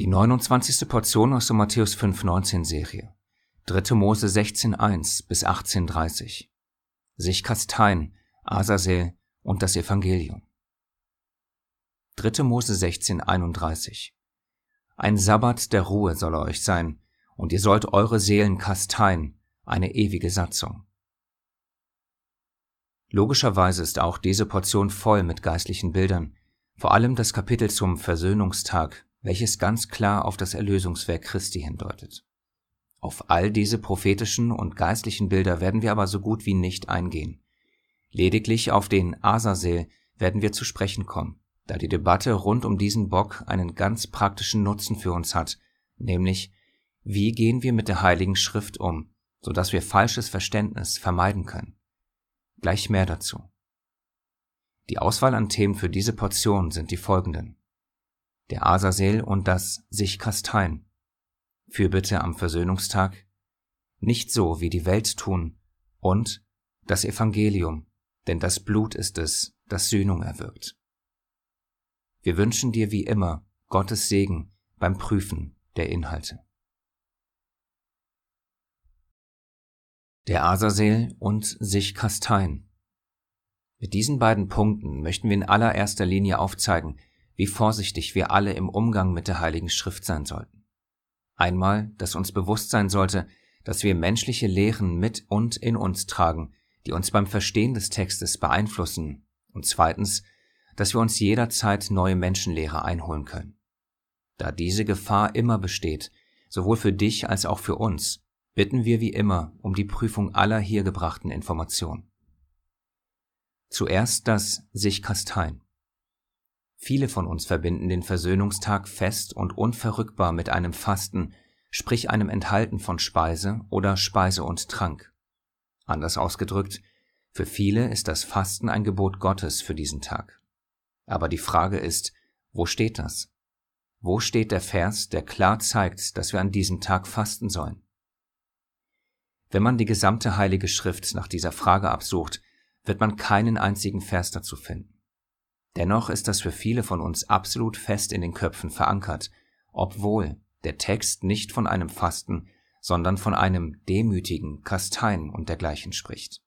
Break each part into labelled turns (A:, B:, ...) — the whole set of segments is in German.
A: Die 29. Portion aus der Matthäus 5,19 Serie. 3. Mose 16,1 bis 18,30. Sich Kastein, Asazel und das Evangelium. 3. Mose 16,31. Ein Sabbat der Ruhe soll euch sein, und ihr sollt eure Seelen kasteien, eine ewige Satzung. Logischerweise ist auch diese Portion voll mit geistlichen Bildern, vor allem das Kapitel zum Versöhnungstag, welches ganz klar auf das Erlösungswerk Christi hindeutet. Auf all diese prophetischen und geistlichen Bilder werden wir aber so gut wie nicht eingehen. Lediglich auf den Asazel werden wir zu sprechen kommen, da die Debatte rund um diesen Bock einen ganz praktischen Nutzen für uns hat, nämlich wie gehen wir mit der Heiligen Schrift um, so dass wir falsches Verständnis vermeiden können. Gleich mehr dazu. Die Auswahl an Themen für diese Portion sind die folgenden. Der Asazel und das sich kasteien. Fürbitte am Versöhnungstag. Nicht so, wie die Welt tun. Und das Evangelium, denn das Blut ist es, das Sühnung erwirkt. Wir wünschen dir wie immer Gottes Segen beim Prüfen der Inhalte. Der Asazel und sich kasteien. Mit diesen beiden Punkten möchten wir in allererster Linie aufzeigen, wie vorsichtig wir alle im Umgang mit der Heiligen Schrift sein sollten. Einmal, dass uns bewusst sein sollte, dass wir menschliche Lehren mit und in uns tragen, die uns beim Verstehen des Textes beeinflussen, und zweitens, dass wir uns jederzeit neue Menschenlehre einholen können. Da diese Gefahr immer besteht, sowohl für dich als auch für uns, bitten wir wie immer um die Prüfung aller hier gebrachten Informationen. Zuerst das sich kasteien. Viele von uns verbinden den Versöhnungstag fest und unverrückbar mit einem Fasten, sprich einem Enthalten von Speise oder Speise und Trank. Anders ausgedrückt, für viele ist das Fasten ein Gebot Gottes für diesen Tag. Aber die Frage ist, wo steht das? Wo steht der Vers, der klar zeigt, dass wir an diesem Tag fasten sollen? Wenn man die gesamte Heilige Schrift nach dieser Frage absucht, wird man keinen einzigen Vers dazu finden. Dennoch ist das für viele von uns absolut fest in den Köpfen verankert, obwohl der Text nicht von einem Fasten, sondern von einem demütigen Kasteien und dergleichen spricht.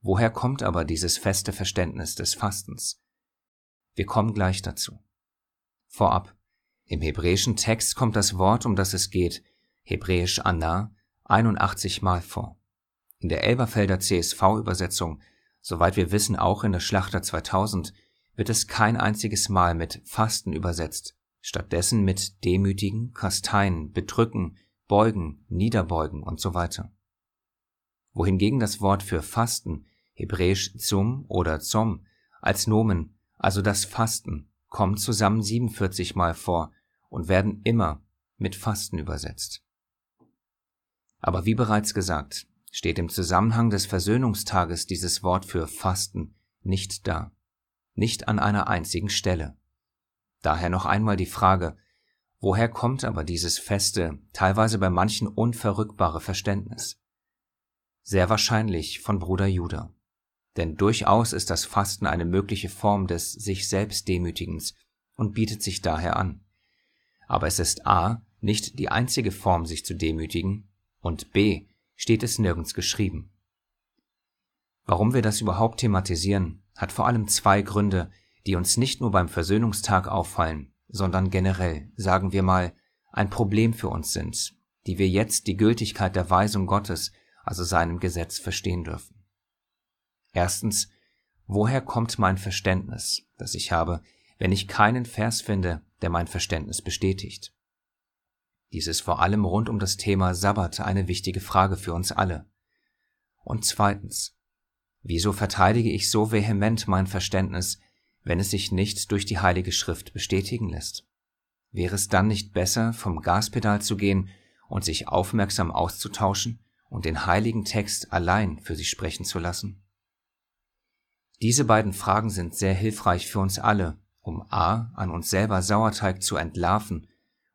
A: Woher kommt aber dieses feste Verständnis des Fastens? Wir kommen gleich dazu. Vorab, im hebräischen Text kommt das Wort, um das es geht, hebräisch Anna, 81 Mal vor. In der Elberfelder CSV-Übersetzung, soweit wir wissen auch in der Schlachter 2000, wird es kein einziges Mal mit Fasten übersetzt, stattdessen mit demütigen, kasteien, bedrücken, beugen, niederbeugen und so weiter. Wohingegen das Wort für Fasten, hebräisch zum oder zom, als Nomen, also das Fasten, kommt zusammen 47 Mal vor und werden immer mit Fasten übersetzt. Aber wie bereits gesagt, steht im Zusammenhang des Versöhnungstages dieses Wort für Fasten nicht da, nicht an einer einzigen Stelle. Daher noch einmal die Frage, woher kommt aber dieses feste, teilweise bei manchen unverrückbare Verständnis? Sehr wahrscheinlich von Bruder Judah. Denn durchaus ist das Fasten eine mögliche Form des sich selbst Demütigens und bietet sich daher an. Aber es ist a. nicht die einzige Form, sich zu demütigen, und b steht es nirgends geschrieben. Warum wir das überhaupt thematisieren, hat vor allem zwei Gründe, die uns nicht nur beim Versöhnungstag auffallen, sondern generell, sagen wir mal, ein Problem für uns sind, die wir jetzt die Gültigkeit der Weisung Gottes, also seinem Gesetz, verstehen dürfen. Erstens, woher kommt mein Verständnis, das ich habe, wenn ich keinen Vers finde, der mein Verständnis bestätigt? Dies ist vor allem rund um das Thema Sabbat eine wichtige Frage für uns alle. Und zweitens, wieso verteidige ich so vehement mein Verständnis, wenn es sich nicht durch die Heilige Schrift bestätigen lässt? Wäre es dann nicht besser, vom Gaspedal zu gehen und sich aufmerksam auszutauschen und den heiligen Text allein für sich sprechen zu lassen? Diese beiden Fragen sind sehr hilfreich für uns alle, um a. an uns selber Sauerteig zu entlarven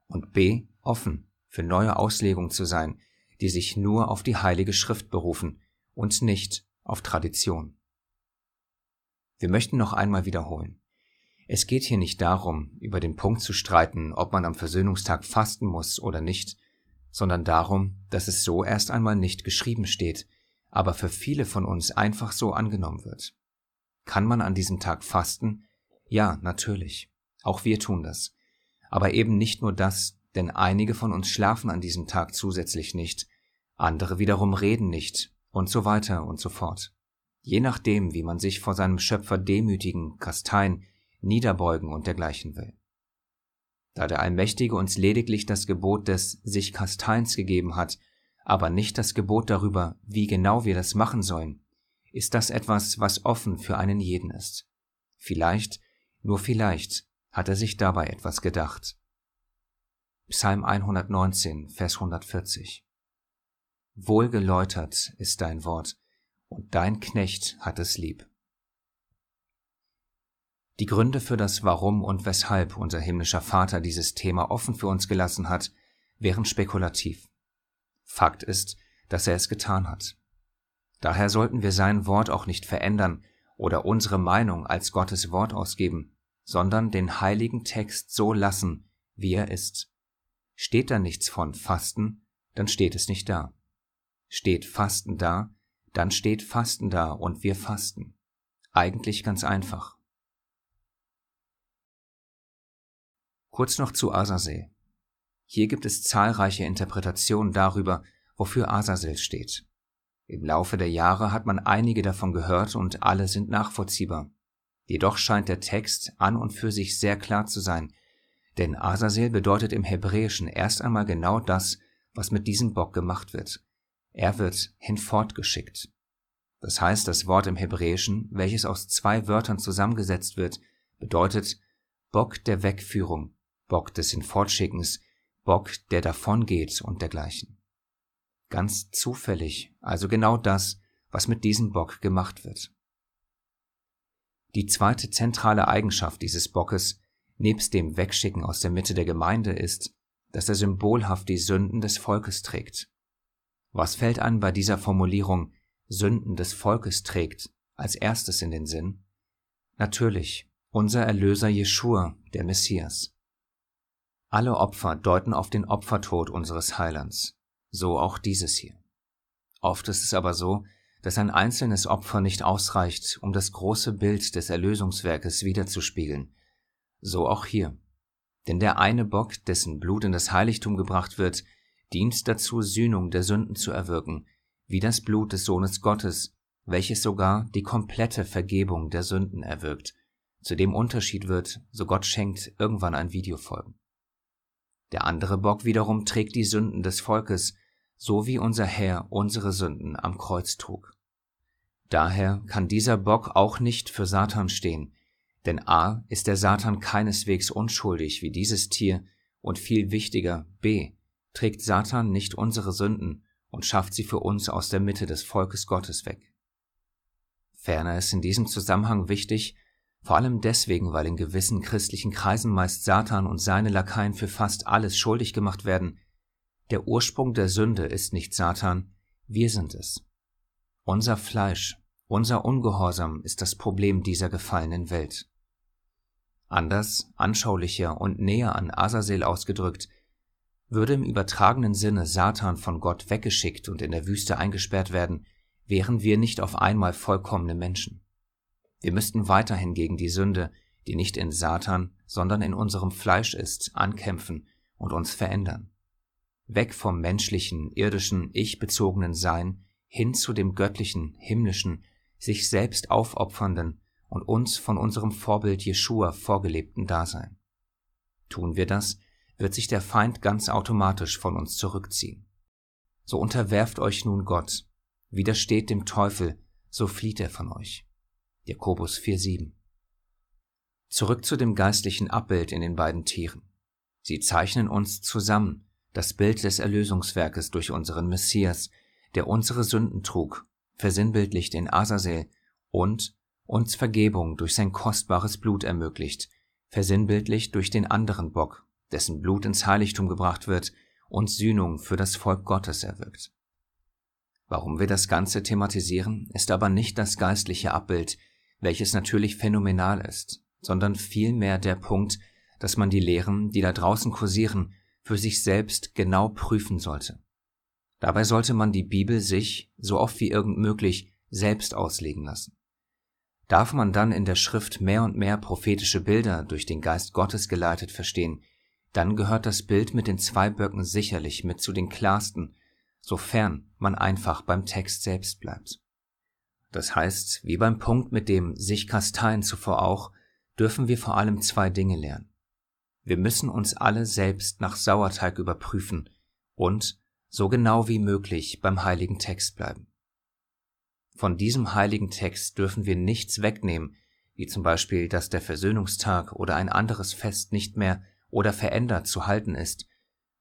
A: und b offen für neue Auslegungen zu sein, die sich nur auf die Heilige Schrift berufen und nicht auf Tradition. Wir möchten noch einmal wiederholen. Es geht hier nicht darum, über den Punkt zu streiten, ob man am Versöhnungstag fasten muss oder nicht, sondern darum, dass es so erst einmal nicht geschrieben steht, aber für viele von uns einfach so angenommen wird. Kann man an diesem Tag fasten? Ja, natürlich. Auch wir tun das. Aber eben nicht nur das, denn einige von uns schlafen an diesem Tag zusätzlich nicht, andere wiederum reden nicht und so weiter und so fort. Je nachdem, wie man sich vor seinem Schöpfer demütigen, kasteien, niederbeugen und dergleichen will. Da der Allmächtige uns lediglich das Gebot des sich Kasteins gegeben hat, aber nicht das Gebot darüber, wie genau wir das machen sollen, ist das etwas, was offen für einen jeden ist. Vielleicht, nur vielleicht, hat er sich dabei etwas gedacht. Psalm 119, Vers 140 Wohlgeläutert ist dein Wort, und dein Knecht hat es lieb. Die Gründe für das Warum und weshalb unser himmlischer Vater dieses Thema offen für uns gelassen hat, wären spekulativ. Fakt ist, dass er es getan hat. Daher sollten wir sein Wort auch nicht verändern oder unsere Meinung als Gottes Wort ausgeben, sondern den heiligen Text so lassen, wie er ist. Steht da nichts von Fasten, dann steht es nicht da. Steht Fasten da, dann steht Fasten da und wir fasten. Eigentlich ganz einfach. Kurz noch zu Azazel. Hier gibt es zahlreiche Interpretationen darüber, wofür Azazel steht. Im Laufe der Jahre hat man einige davon gehört und alle sind nachvollziehbar. Jedoch scheint der Text an und für sich sehr klar zu sein, denn Azazel bedeutet im Hebräischen erst einmal genau das, was mit diesem Bock gemacht wird. Er wird hinfortgeschickt. Das heißt, das Wort im Hebräischen, welches aus zwei Wörtern zusammengesetzt wird, bedeutet Bock der Wegführung Bock des Hinfortschickens, Bock, der davongeht und dergleichen. Ganz zufällig, also genau das, was mit diesem Bock gemacht wird. Die zweite zentrale Eigenschaft dieses Bockes, nebst dem Wegschicken aus der Mitte der Gemeinde, ist, dass er symbolhaft die Sünden des Volkes trägt. Was fällt an bei dieser Formulierung Sünden des Volkes trägt als erstes in den Sinn? Natürlich, unser Erlöser Jeschua, der Messias. Alle Opfer deuten auf den Opfertod unseres Heilands, so auch dieses hier. Oft ist es aber so, dass ein einzelnes Opfer nicht ausreicht, um das große Bild des Erlösungswerkes wiederzuspiegeln, so auch hier. Denn der eine Bock, dessen Blut in das Heiligtum gebracht wird, dient dazu, Sühnung der Sünden zu erwirken, wie das Blut des Sohnes Gottes, welches sogar die komplette Vergebung der Sünden erwirkt, zu dem Unterschied wird, so Gott schenkt, irgendwann ein Video folgen. Der andere Bock wiederum trägt die Sünden des Volkes, so wie unser Herr unsere Sünden am Kreuz trug. Daher kann dieser Bock auch nicht für Satan stehen, denn a. ist der Satan keineswegs unschuldig wie dieses Tier und viel wichtiger b. trägt Satan nicht unsere Sünden und schafft sie für uns aus der Mitte des Volkes Gottes weg. Ferner ist in diesem Zusammenhang wichtig, vor allem deswegen, weil in gewissen christlichen Kreisen meist Satan und seine Lakaien für fast alles schuldig gemacht werden. Der Ursprung der Sünde ist nicht Satan, wir sind es. Unser Fleisch, unser Ungehorsam ist das Problem dieser gefallenen Welt. Anders, anschaulicher und näher an Asazel ausgedrückt, würde im übertragenen Sinne Satan von Gott weggeschickt und in der Wüste eingesperrt werden, wären wir nicht auf einmal vollkommene Menschen. Wir müssten weiterhin gegen die Sünde, die nicht in Satan, sondern in unserem Fleisch ist, ankämpfen und uns verändern. Weg vom menschlichen, irdischen, ich-bezogenen Sein hin zu dem göttlichen, himmlischen, sich selbst aufopfernden und uns von unserem Vorbild Jeschua vorgelebten Dasein. Tun wir das, wird sich der Feind ganz automatisch von uns zurückziehen. So unterwerft euch nun Gott, widersteht dem Teufel, so flieht er von euch. Jakobus 4,7. Zurück zu dem geistlichen Abbild in den beiden Tieren. Sie zeichnen uns zusammen das Bild des Erlösungswerkes durch unseren Messias, der unsere Sünden trug, versinnbildlicht in Asazel und uns Vergebung durch sein kostbares Blut ermöglicht, versinnbildlicht durch den anderen Bock, dessen Blut ins Heiligtum gebracht wird und Sühnung für das Volk Gottes erwirkt. Warum wir das Ganze thematisieren, ist aber nicht das geistliche Abbild, welches natürlich phänomenal ist, sondern vielmehr der Punkt, dass man die Lehren, die da draußen kursieren, für sich selbst genau prüfen sollte. Dabei sollte man die Bibel sich, so oft wie irgend möglich, selbst auslegen lassen. Darf man dann in der Schrift mehr und mehr prophetische Bilder durch den Geist Gottes geleitet verstehen, dann gehört das Bild mit den zwei Böcken sicherlich mit zu den klarsten, sofern man einfach beim Text selbst bleibt. Das heißt, wie beim Punkt mit dem sich kasteien zuvor auch, dürfen wir vor allem zwei Dinge lernen. Wir müssen uns alle selbst nach Sauerteig überprüfen und so genau wie möglich beim heiligen Text bleiben. Von diesem heiligen Text dürfen wir nichts wegnehmen, wie zum Beispiel, dass der Versöhnungstag oder ein anderes Fest nicht mehr oder verändert zu halten ist,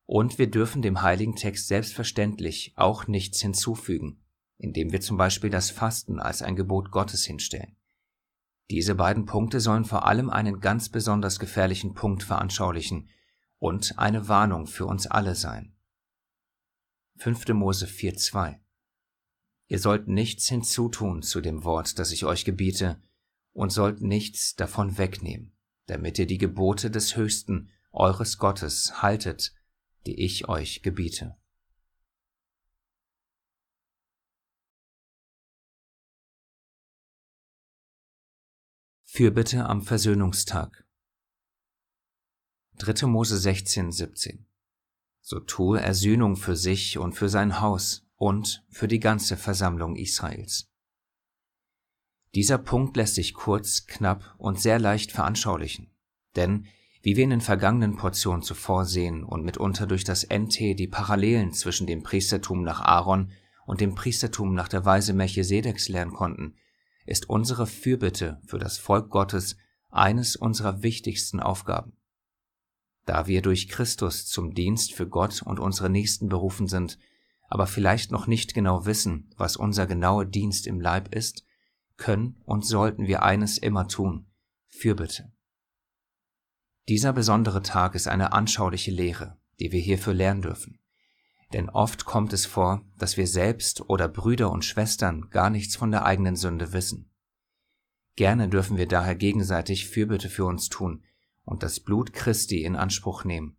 A: und wir dürfen dem heiligen Text selbstverständlich auch nichts hinzufügen, indem wir zum Beispiel das Fasten als ein Gebot Gottes hinstellen. Diese beiden Punkte sollen vor allem einen ganz besonders gefährlichen Punkt veranschaulichen und eine Warnung für uns alle sein. 5. Mose 4.2 Ihr sollt nichts hinzutun zu dem Wort, das ich euch gebiete, und sollt nichts davon wegnehmen, damit ihr die Gebote des Höchsten, eures Gottes, haltet, die ich euch gebiete. Fürbitte am Versöhnungstag. 3. Mose 16, 17. So tue er Sühnung für sich und für sein Haus und für die ganze Versammlung Israels. Dieser Punkt lässt sich kurz, knapp und sehr leicht veranschaulichen, denn wie wir in den vergangenen Portionen zuvor sehen und mitunter durch das NT die Parallelen zwischen dem Priestertum nach Aaron und dem Priestertum nach der Weise Melchisedeks lernen konnten, ist unsere Fürbitte für das Volk Gottes eines unserer wichtigsten Aufgaben. Da wir durch Christus zum Dienst für Gott und unsere Nächsten berufen sind, aber vielleicht noch nicht genau wissen, was unser genauer Dienst im Leib ist, können und sollten wir eines immer tun, Fürbitte. Dieser besondere Tag ist eine anschauliche Lehre, die wir hierfür lernen dürfen. Denn oft kommt es vor, dass wir selbst oder Brüder und Schwestern gar nichts von der eigenen Sünde wissen. Gerne dürfen wir daher gegenseitig Fürbitte für uns tun und das Blut Christi in Anspruch nehmen.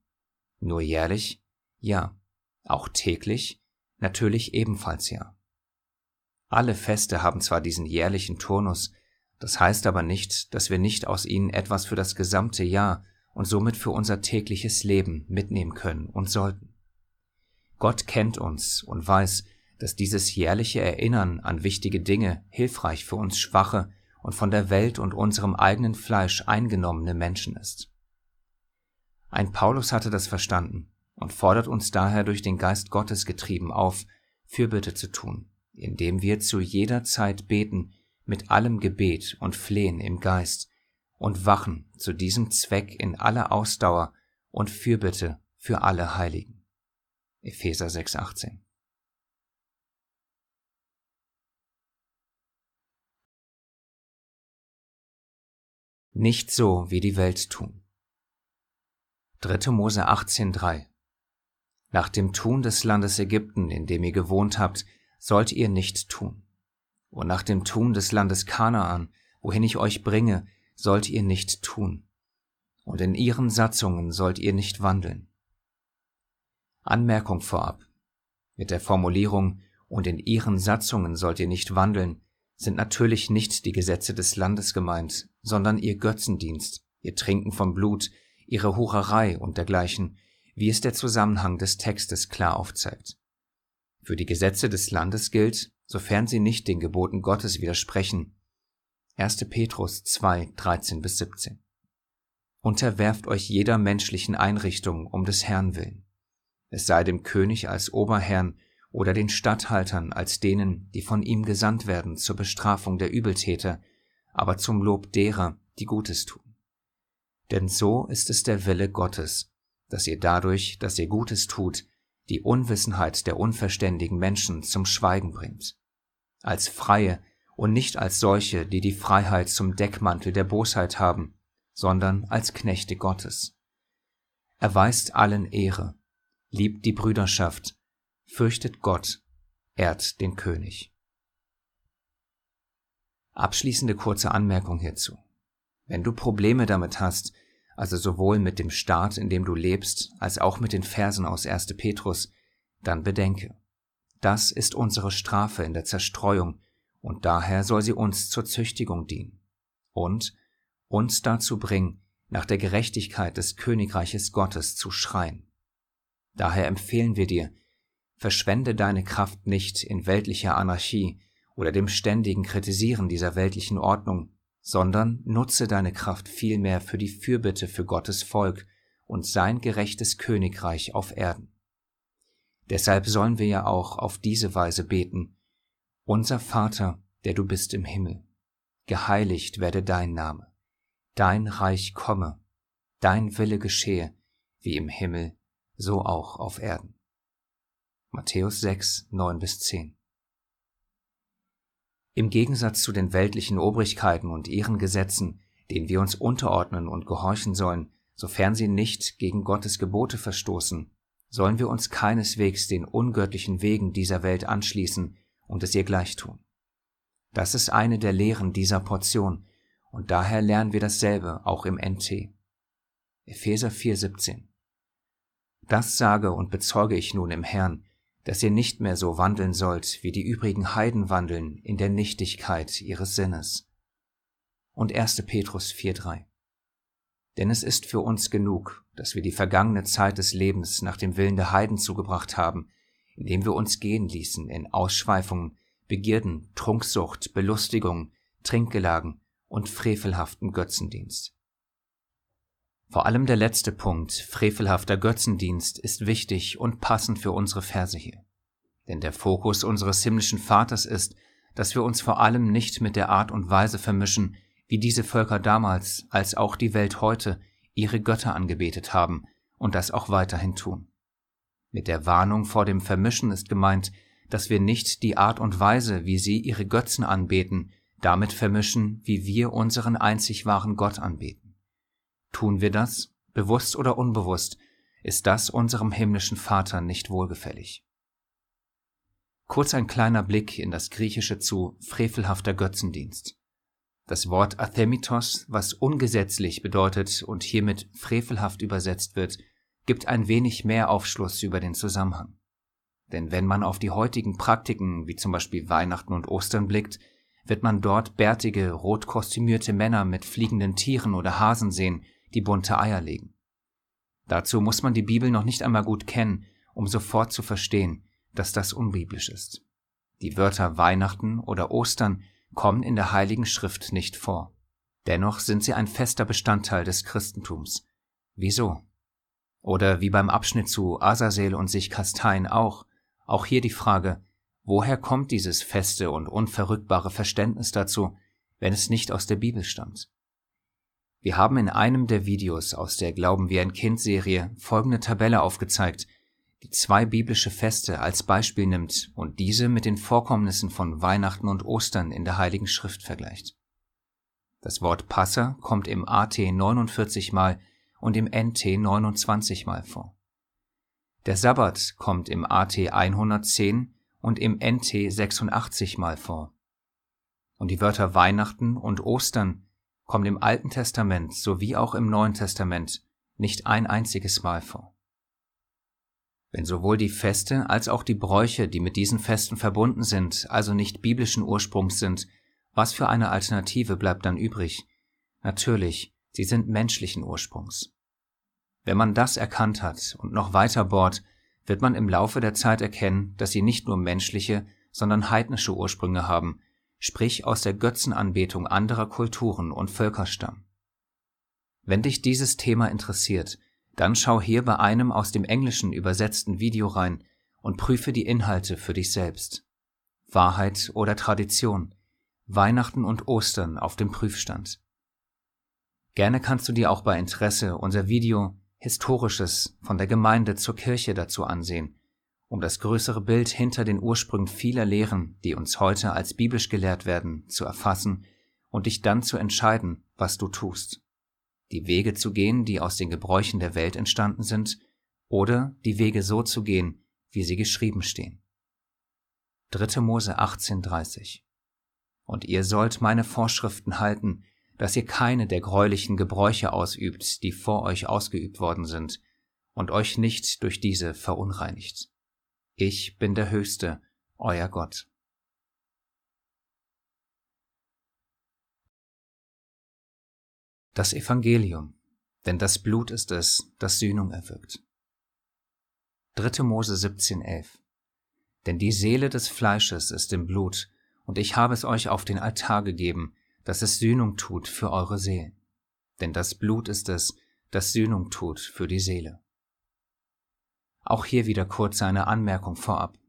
A: Nur jährlich? Ja. Auch täglich? Natürlich ebenfalls ja. Alle Feste haben zwar diesen jährlichen Turnus, das heißt aber nicht, dass wir nicht aus ihnen etwas für das gesamte Jahr und somit für unser tägliches Leben mitnehmen können und sollten. Gott kennt uns und weiß, dass dieses jährliche Erinnern an wichtige Dinge hilfreich für uns schwache und von der Welt und unserem eigenen Fleisch eingenommene Menschen ist. Ein Paulus hatte das verstanden und fordert uns daher durch den Geist Gottes getrieben auf, Fürbitte zu tun, indem wir zu jeder Zeit beten mit allem Gebet und Flehen im Geist und wachen zu diesem Zweck in aller Ausdauer und Fürbitte für alle Heiligen. Epheser 6,18 Nicht so, wie die Welt tun. 3. Mose 18,3 Nach dem Tun des Landes Ägypten, in dem ihr gewohnt habt, sollt ihr nicht tun. Und nach dem Tun des Landes Kanaan, wohin ich euch bringe, sollt ihr nicht tun. Und in ihren Satzungen sollt ihr nicht wandeln. Anmerkung vorab. Mit der Formulierung und in ihren Satzungen sollt ihr nicht wandeln, sind natürlich nicht die Gesetze des Landes gemeint, sondern ihr Götzendienst, ihr Trinken vom Blut, ihre Hurerei und dergleichen, wie es der Zusammenhang des Textes klar aufzeigt. Für die Gesetze des Landes gilt, sofern sie nicht den Geboten Gottes widersprechen. 1. Petrus 2, 13 bis 17. Unterwerft euch jeder menschlichen Einrichtung um des Herrn willen es sei dem König als Oberherrn oder den Statthaltern als denen, die von ihm gesandt werden zur Bestrafung der Übeltäter, aber zum Lob derer, die Gutes tun. Denn so ist es der Wille Gottes, dass ihr dadurch, dass ihr Gutes tut, die Unwissenheit der unverständigen Menschen zum Schweigen bringt. Als Freie und nicht als solche, die die Freiheit zum Deckmantel der Bosheit haben, sondern als Knechte Gottes. Erweist allen Ehre, liebt die Brüderschaft, fürchtet Gott, ehrt den König. Abschließende kurze Anmerkung hierzu. Wenn du Probleme damit hast, also sowohl mit dem Staat, in dem du lebst, als auch mit den Versen aus 1. Petrus, dann bedenke, das ist unsere Strafe in der Zerstreuung, und daher soll sie uns zur Züchtigung dienen und uns dazu bringen, nach der Gerechtigkeit des Königreiches Gottes zu schreien. Daher empfehlen wir dir, verschwende deine Kraft nicht in weltlicher Anarchie oder dem ständigen Kritisieren dieser weltlichen Ordnung, sondern nutze deine Kraft vielmehr für die Fürbitte für Gottes Volk und sein gerechtes Königreich auf Erden. Deshalb sollen wir ja auch auf diese Weise beten, Unser Vater, der du bist im Himmel, geheiligt werde dein Name, dein Reich komme, dein Wille geschehe, wie im Himmel, so auch auf Erden. Matthäus 6, 9 bis 10 im Gegensatz zu den weltlichen Obrigkeiten und ihren Gesetzen, denen wir uns unterordnen und gehorchen sollen, sofern sie nicht gegen Gottes Gebote verstoßen, sollen wir uns keineswegs den ungöttlichen Wegen dieser Welt anschließen und es ihr gleich tun. Das ist eine der Lehren dieser Portion, und daher lernen wir dasselbe auch im NT. Epheser 4,17 Das sage und bezeuge ich nun im Herrn, dass ihr nicht mehr so wandeln sollt, wie die übrigen Heiden wandeln in der Nichtigkeit ihres Sinnes. Und 1. Petrus 4.3 Denn es ist für uns genug, dass wir die vergangene Zeit des Lebens nach dem Willen der Heiden zugebracht haben, indem wir uns gehen ließen in Ausschweifungen, Begierden, Trunksucht, Belustigung, Trinkgelagen und frevelhaften Götzendienst. Vor allem der letzte Punkt, frevelhafter Götzendienst, ist wichtig und passend für unsere Verse hier. Denn der Fokus unseres himmlischen Vaters ist, dass wir uns vor allem nicht mit der Art und Weise vermischen, wie diese Völker damals als auch die Welt heute ihre Götter angebetet haben und das auch weiterhin tun. Mit der Warnung vor dem Vermischen ist gemeint, dass wir nicht die Art und Weise, wie sie ihre Götzen anbeten, damit vermischen, wie wir unseren einzig wahren Gott anbeten. Tun wir das, bewusst oder unbewusst, ist das unserem himmlischen Vater nicht wohlgefällig. Kurz ein kleiner Blick in das Griechische zu frevelhafter Götzendienst. Das Wort Athemitos, was ungesetzlich bedeutet und hiermit frevelhaft übersetzt wird, gibt ein wenig mehr Aufschluss über den Zusammenhang. Denn wenn man auf die heutigen Praktiken wie zum Beispiel Weihnachten und Ostern blickt, wird man dort bärtige, rot kostümierte Männer mit fliegenden Tieren oder Hasen sehen, die bunte Eier legen. Dazu muss man die Bibel noch nicht einmal gut kennen, um sofort zu verstehen, dass das unbiblisch ist. Die Wörter Weihnachten oder Ostern kommen in der Heiligen Schrift nicht vor. Dennoch sind sie ein fester Bestandteil des Christentums. Wieso? Oder wie beim Abschnitt zu Azazel und sich Kastein auch, auch hier die Frage, woher kommt dieses feste und unverrückbare Verständnis dazu, wenn es nicht aus der Bibel stammt? Wir haben in einem der Videos aus der Glauben wie ein Kind Serie folgende Tabelle aufgezeigt, die zwei biblische Feste als Beispiel nimmt und diese mit den Vorkommnissen von Weihnachten und Ostern in der Heiligen Schrift vergleicht. Das Wort Passa kommt im AT 49 mal und im NT 29 mal vor. Der Sabbat kommt im AT 110 und im NT 86 mal vor. Und die Wörter Weihnachten und Ostern kommt im Alten Testament sowie auch im Neuen Testament nicht ein einziges Mal vor. Wenn sowohl die Feste als auch die Bräuche, die mit diesen Festen verbunden sind, also nicht biblischen Ursprungs sind, was für eine Alternative bleibt dann übrig? Natürlich, sie sind menschlichen Ursprungs. Wenn man das erkannt hat und noch weiter bohrt, wird man im Laufe der Zeit erkennen, dass sie nicht nur menschliche, sondern heidnische Ursprünge haben, sprich aus der Götzenanbetung anderer Kulturen und Völker stammen. Wenn dich dieses Thema interessiert, dann schau hier bei einem aus dem Englischen übersetzten Video rein und prüfe die Inhalte für dich selbst. Wahrheit oder Tradition, Weihnachten und Ostern auf dem Prüfstand. Gerne kannst du dir auch bei Interesse unser Video Historisches von der Gemeinde zur Kirche dazu ansehen um das größere Bild hinter den Ursprüngen vieler Lehren, die uns heute als biblisch gelehrt werden, zu erfassen und dich dann zu entscheiden, was du tust. Die Wege zu gehen, die aus den Gebräuchen der Welt entstanden sind, oder die Wege so zu gehen, wie sie geschrieben stehen. 3. Mose 18,30 Und ihr sollt meine Vorschriften halten, dass ihr keine der greulichen Gebräuche ausübt, die vor euch ausgeübt worden sind, und euch nicht durch diese verunreinigt. Ich bin der Höchste, euer Gott. Das Evangelium, denn das Blut ist es, das Sühnung erwirkt. 3. Mose 17,11 Denn die Seele des Fleisches ist im Blut, und ich habe es euch auf den Altar gegeben, dass es Sühnung tut für eure Seelen. Denn das Blut ist es, das Sühnung tut für die Seele. Auch hier wieder kurz eine Anmerkung vorab.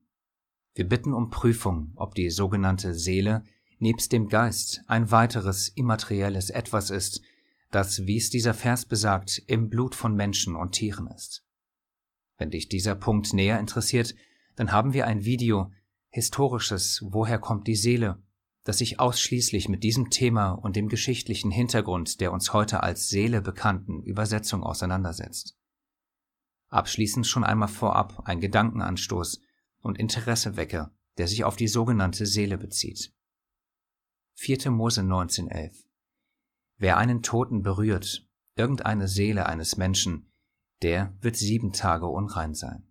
A: Wir bitten um Prüfung, ob die sogenannte Seele nebst dem Geist ein weiteres immaterielles Etwas ist, das, wie es dieser Vers besagt, im Blut von Menschen und Tieren ist. Wenn dich dieser Punkt näher interessiert, dann haben wir ein Video, historisches Woher kommt die Seele, das sich ausschließlich mit diesem Thema und dem geschichtlichen Hintergrund der uns heute als Seele bekannten Übersetzung auseinandersetzt. Abschließend schon einmal vorab ein Gedankenanstoß und Interesse wecke, der sich auf die sogenannte Seele bezieht. 4. Mose 19.11 Wer einen Toten berührt, irgendeine Seele eines Menschen, der wird sieben Tage unrein sein.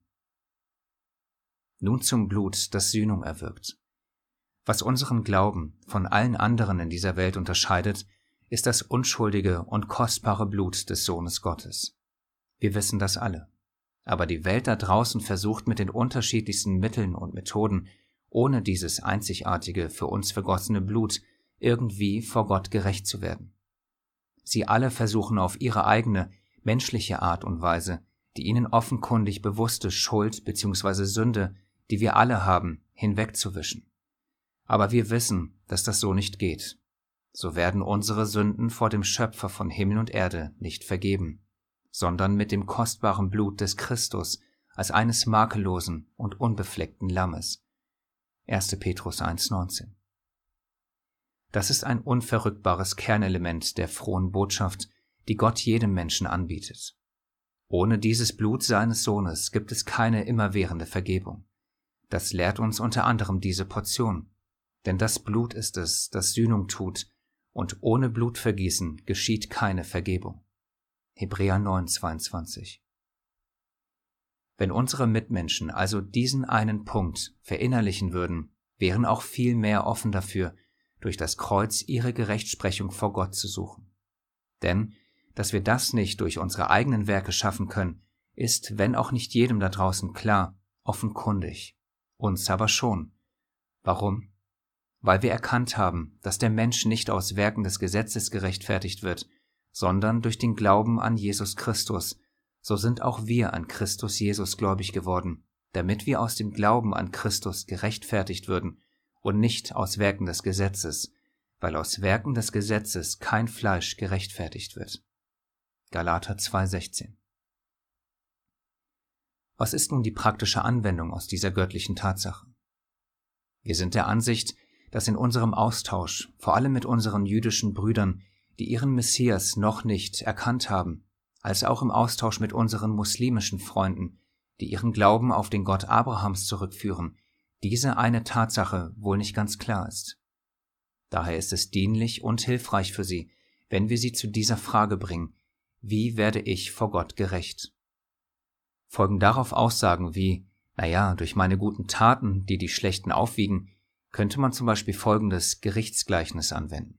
A: Nun zum Blut, das Sühnung erwirkt. Was unseren Glauben von allen anderen in dieser Welt unterscheidet, ist das unschuldige und kostbare Blut des Sohnes Gottes. Wir wissen das alle. Aber die Welt da draußen versucht mit den unterschiedlichsten Mitteln und Methoden, ohne dieses einzigartige, für uns vergossene Blut, irgendwie vor Gott gerecht zu werden. Sie alle versuchen auf ihre eigene, menschliche Art und Weise, die ihnen offenkundig bewusste Schuld bzw. Sünde, die wir alle haben, hinwegzuwischen. Aber wir wissen, dass das so nicht geht. So werden unsere Sünden vor dem Schöpfer von Himmel und Erde nicht vergeben, sondern mit dem kostbaren Blut des Christus als eines makellosen und unbefleckten Lammes. 1. Petrus 1.19 Das ist ein unverrückbares Kernelement der frohen Botschaft, die Gott jedem Menschen anbietet. Ohne dieses Blut seines Sohnes gibt es keine immerwährende Vergebung. Das lehrt uns unter anderem diese Portion, denn das Blut ist es, das Sühnung tut, und ohne Blutvergießen geschieht keine Vergebung. Hebräer 9, 22. Wenn unsere Mitmenschen also diesen einen Punkt verinnerlichen würden, wären auch viel mehr offen dafür, durch das Kreuz ihre Gerechtsprechung vor Gott zu suchen. Denn, dass wir das nicht durch unsere eigenen Werke schaffen können, ist, wenn auch nicht jedem da draußen klar, offenkundig. Uns aber schon. Warum? Weil wir erkannt haben, dass der Mensch nicht aus Werken des Gesetzes gerechtfertigt wird, sondern durch den Glauben an Jesus Christus, so sind auch wir an Christus Jesus gläubig geworden, damit wir aus dem Glauben an Christus gerechtfertigt würden und nicht aus Werken des Gesetzes, weil aus Werken des Gesetzes kein Fleisch gerechtfertigt wird. Galater 2,16 Was ist nun die praktische Anwendung aus dieser göttlichen Tatsache? Wir sind der Ansicht, dass in unserem Austausch, vor allem mit unseren jüdischen Brüdern, die ihren Messias noch nicht erkannt haben, als auch im Austausch mit unseren muslimischen Freunden, die ihren Glauben auf den Gott Abrahams zurückführen, diese eine Tatsache wohl nicht ganz klar ist. Daher ist es dienlich und hilfreich für sie, wenn wir sie zu dieser Frage bringen, wie werde ich vor Gott gerecht? Folgen darauf Aussagen wie, naja, durch meine guten Taten, die die schlechten aufwiegen, könnte man zum Beispiel folgendes Gerichtsgleichnis anwenden.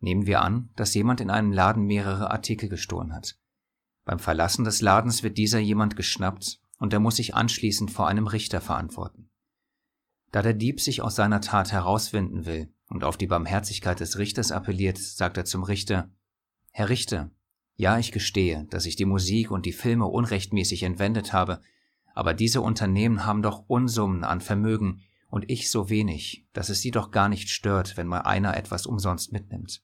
A: Nehmen wir an, dass jemand in einem Laden mehrere Artikel gestohlen hat. Beim Verlassen des Ladens wird dieser jemand geschnappt und er muss sich anschließend vor einem Richter verantworten. Da der Dieb sich aus seiner Tat herauswinden will und auf die Barmherzigkeit des Richters appelliert, sagt er zum Richter, Herr Richter, ja, ich gestehe, dass ich die Musik und die Filme unrechtmäßig entwendet habe, aber diese Unternehmen haben doch Unsummen an Vermögen, und ich so wenig, dass es sie doch gar nicht stört, wenn mal einer etwas umsonst mitnimmt.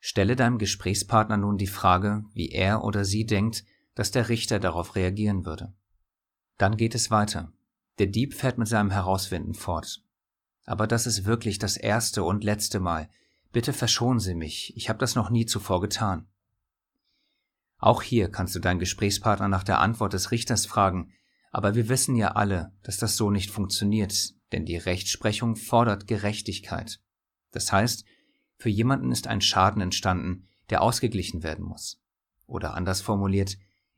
A: Stelle deinem Gesprächspartner nun die Frage, wie er oder sie denkt, dass der Richter darauf reagieren würde. Dann geht es weiter. Der Dieb fährt mit seinem Herausfinden fort. Aber das ist wirklich das erste und letzte Mal. Bitte verschonen Sie mich, ich habe das noch nie zuvor getan. Auch hier kannst du deinen Gesprächspartner nach der Antwort des Richters fragen, aber wir wissen ja alle, dass das so nicht funktioniert, denn die Rechtsprechung fordert Gerechtigkeit. Das heißt, Für jemanden ist ein Schaden entstanden, der ausgeglichen werden muss. Oder anders formuliert,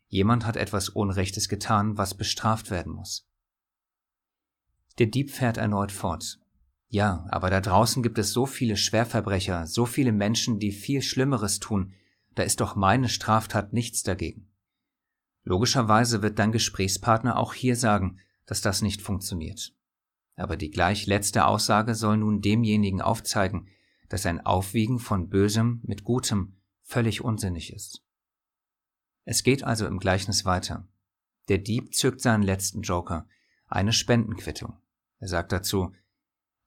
A: jemand hat etwas Unrechtes getan, was bestraft werden muss. Der Dieb fährt erneut fort. Ja, aber da draußen gibt es so viele Schwerverbrecher, so viele Menschen, die viel Schlimmeres tun, da ist doch meine Straftat nichts dagegen. Logischerweise wird dein Gesprächspartner auch hier sagen, dass das nicht funktioniert. Aber die gleich letzte Aussage soll nun demjenigen aufzeigen, dass ein Aufwiegen von Bösem mit Gutem völlig unsinnig ist. Es geht also im Gleichnis weiter. Der Dieb zückt seinen letzten Joker, eine Spendenquittung. Er sagt dazu,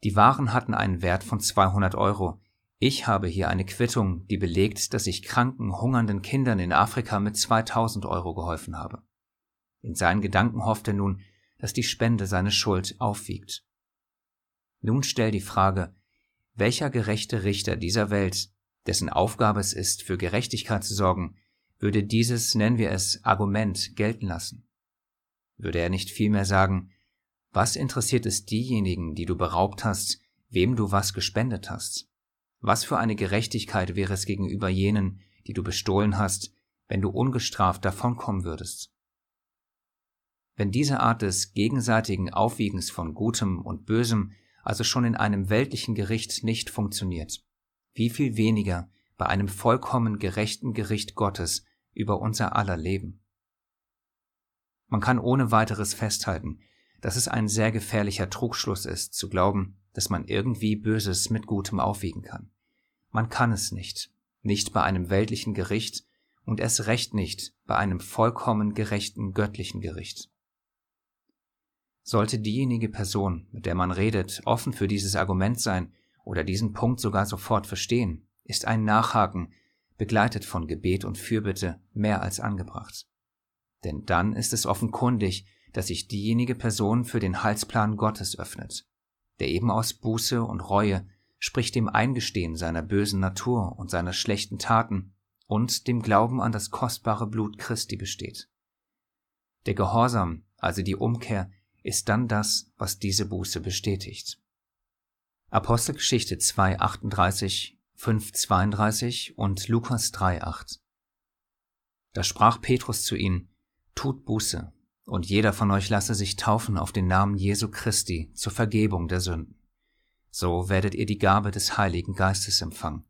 A: die Waren hatten einen Wert von 200 Euro. Ich habe hier eine Quittung, die belegt, dass ich kranken, hungernden Kindern in Afrika mit 2000 Euro geholfen habe. In seinen Gedanken hofft er nun, dass die Spende seine Schuld aufwiegt. Nun stell die Frage, welcher gerechte Richter dieser Welt, dessen Aufgabe es ist, für Gerechtigkeit zu sorgen, würde dieses, nennen wir es, Argument gelten lassen? Würde er nicht vielmehr sagen, was interessiert es diejenigen, die du beraubt hast, wem du was gespendet hast? Was für eine Gerechtigkeit wäre es gegenüber jenen, die du bestohlen hast, wenn du ungestraft davonkommen würdest? Wenn diese Art des gegenseitigen Aufwiegens von Gutem und Bösem also schon in einem weltlichen Gericht nicht funktioniert, wie viel weniger bei einem vollkommen gerechten Gericht Gottes über unser aller Leben. Man kann ohne weiteres festhalten, dass es ein sehr gefährlicher Trugschluss ist, zu glauben, dass man irgendwie Böses mit Gutem aufwiegen kann. Man kann es nicht, nicht bei einem weltlichen Gericht und erst recht nicht bei einem vollkommen gerechten göttlichen Gericht. Sollte diejenige Person, mit der man redet, offen für dieses Argument sein oder diesen Punkt sogar sofort verstehen, ist ein Nachhaken, begleitet von Gebet und Fürbitte, mehr als angebracht. Denn dann ist es offenkundig, dass sich diejenige Person für den Heilsplan Gottes öffnet, der eben aus Buße und Reue, sprich dem Eingestehen seiner bösen Natur und seiner schlechten Taten und dem Glauben an das kostbare Blut Christi besteht. Der Gehorsam, also die Umkehr, ist dann das, was diese Buße bestätigt. Apostelgeschichte 2,38, 5,32 und Lukas 3,8 Da sprach Petrus zu ihnen, Tut Buße, und jeder von euch lasse sich taufen auf den Namen Jesu Christi zur Vergebung der Sünden. So werdet ihr die Gabe des Heiligen Geistes empfangen.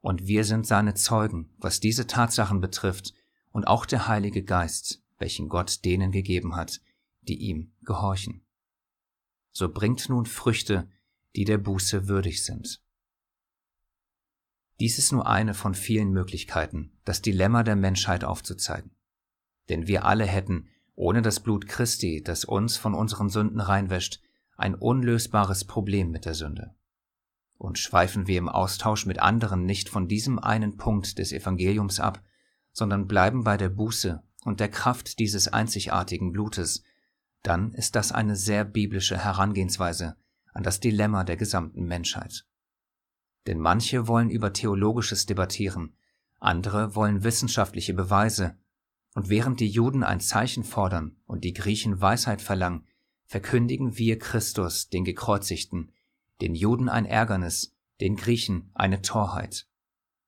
A: Und wir sind seine Zeugen, was diese Tatsachen betrifft, und auch der Heilige Geist, welchen Gott denen gegeben hat, die ihm gehorchen. So bringt nun Früchte, die der Buße würdig sind. Dies ist nur eine von vielen Möglichkeiten, das Dilemma der Menschheit aufzuzeigen. Denn wir alle hätten, ohne das Blut Christi, das uns von unseren Sünden reinwäscht, ein unlösbares Problem mit der Sünde. Und schweifen wir im Austausch mit anderen nicht von diesem einen Punkt des Evangeliums ab, sondern bleiben bei der Buße und der Kraft dieses einzigartigen Blutes, dann ist das eine sehr biblische Herangehensweise an das Dilemma der gesamten Menschheit. Denn manche wollen über Theologisches debattieren, andere wollen wissenschaftliche Beweise und während die Juden ein Zeichen fordern und die Griechen Weisheit verlangen, verkündigen wir Christus, den Gekreuzigten, den Juden ein Ärgernis, den Griechen eine Torheit.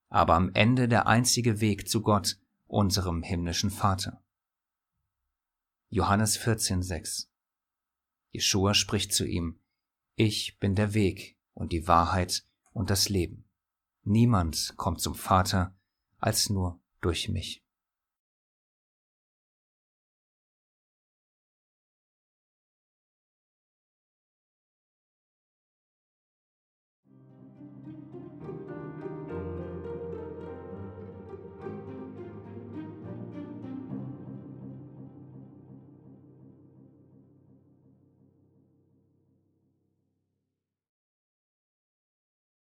A: Aber am Ende der einzige Weg zu Gott, unserem himmlischen Vater. Johannes 14,6 Jeschua spricht zu ihm, Ich bin der Weg und die Wahrheit und das Leben. Niemand kommt zum Vater als nur durch mich.